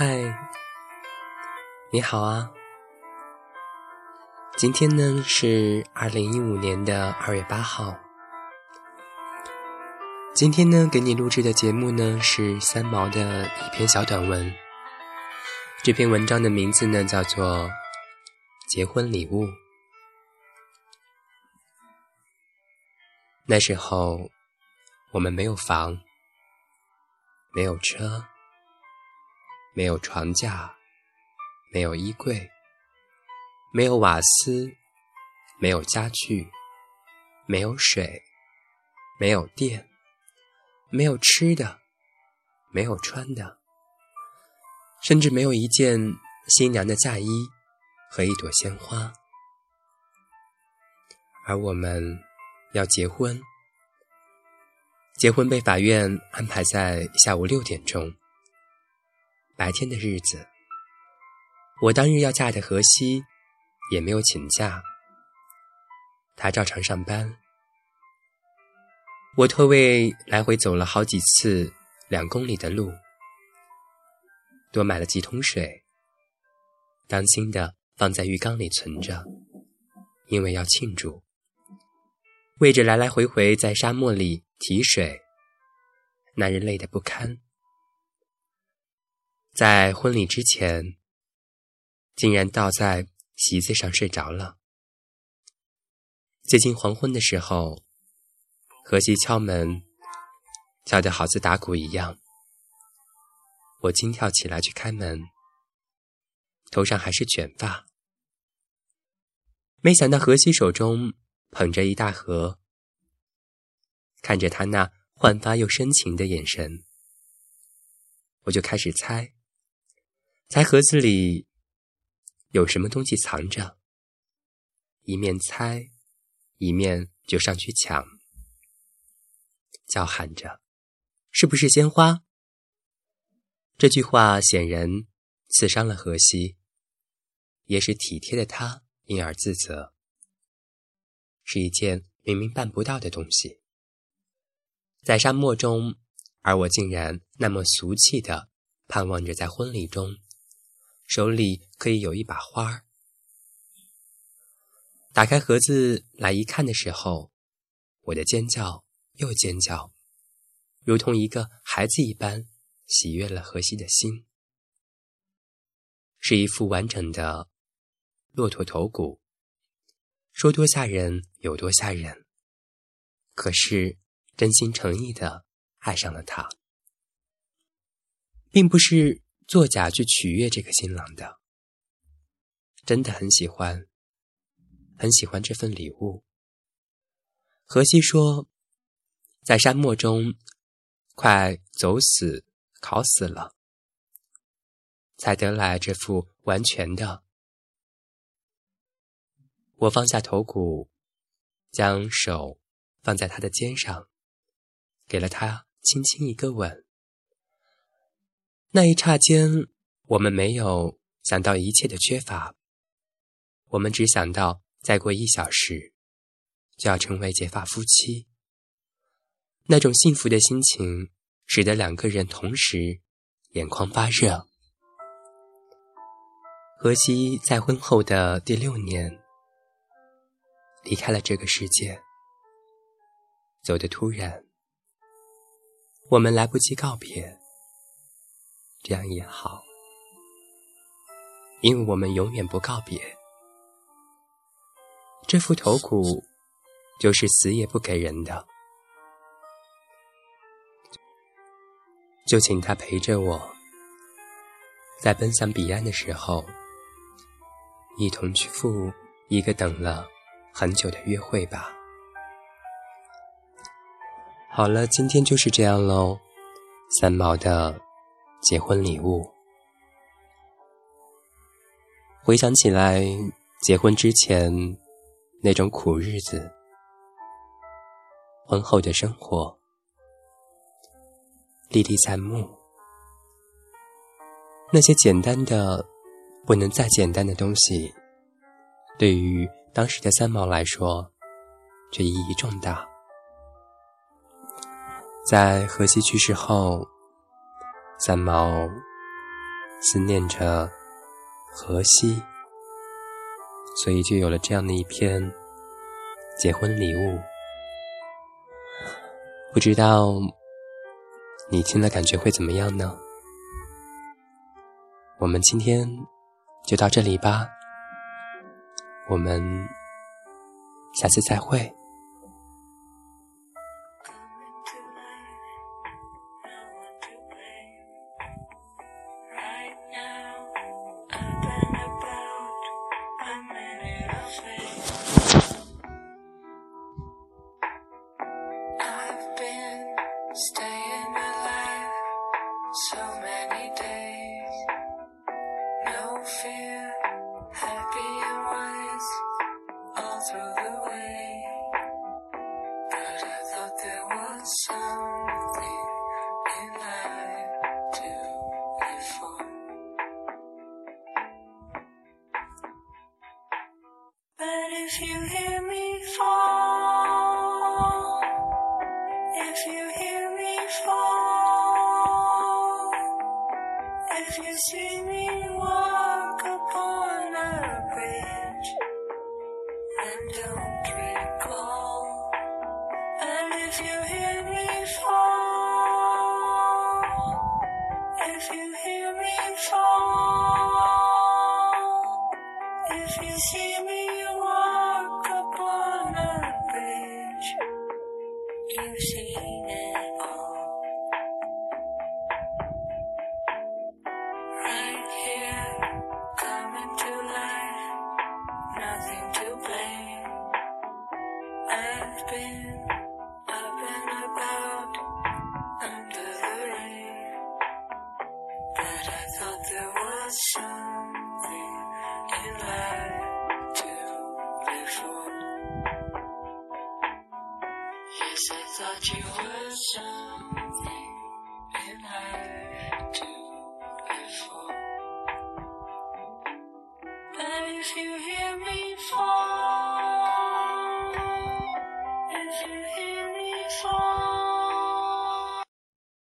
嗨，你好啊！今天呢是二零一五年的二月八号。今天呢给你录制的节目呢是三毛的一篇小短文。这篇文章的名字呢叫做《结婚礼物》。那时候我们没有房，没有车。没有床架，没有衣柜，没有瓦斯，没有家具，没有水，没有电，没有吃的，没有穿的，甚至没有一件新娘的嫁衣和一朵鲜花。而我们要结婚，结婚被法院安排在下午六点钟。白天的日子，我当日要嫁的荷西也没有请假，他照常上班。我特为来回走了好几次两公里的路，多买了几桶水，当心的放在浴缸里存着，因为要庆祝。为着来来回回在沙漠里提水，那人累得不堪。在婚礼之前，竟然倒在席子上睡着了。接近黄昏的时候，荷西敲门，敲得好似打鼓一样。我惊跳起来去开门，头上还是卷发。没想到荷西手中捧着一大盒，看着他那焕发又深情的眼神，我就开始猜。猜盒子里有什么东西藏着，一面猜，一面就上去抢，叫喊着：“是不是鲜花？”这句话显然刺伤了荷西，也使体贴的他因而自责。是一件明明办不到的东西，在沙漠中，而我竟然那么俗气的盼望着在婚礼中。手里可以有一把花儿。打开盒子来一看的时候，我的尖叫又尖叫，如同一个孩子一般，喜悦了荷西的心。是一副完整的骆驼头骨，说多吓人有多吓人。可是真心诚意的爱上了它，并不是。作假去取悦这个新郎的，真的很喜欢，很喜欢这份礼物。荷西说，在沙漠中快走死、烤死了，才得来这副完全的。我放下头骨，将手放在他的肩上，给了他轻轻一个吻。那一刹间，我们没有想到一切的缺乏，我们只想到再过一小时就要成为结发夫妻。那种幸福的心情，使得两个人同时眼眶发热。荷西在婚后的第六年离开了这个世界，走得突然，我们来不及告别。这样也好，因为我们永远不告别。这副头骨就是死也不给人的，就请他陪着我，在奔向彼岸的时候，一同去赴一个等了很久的约会吧。好了，今天就是这样喽，三毛的。结婚礼物。回想起来，结婚之前那种苦日子，婚后的生活历历在目。那些简单的不能再简单的东西，对于当时的三毛来说，却意义重大。在荷西去世后。三毛思念着荷西，所以就有了这样的一篇结婚礼物。不知道你听了感觉会怎么样呢？我们今天就到这里吧，我们下次再会。If you hear me fall, if you hear me fall, if you see me walk upon a bridge, then don't if you see me walk upon a bridge, you've seen it all. Right here, coming to life, nothing to blame. I've been up and about under the rain, but I thought there was something you would sound.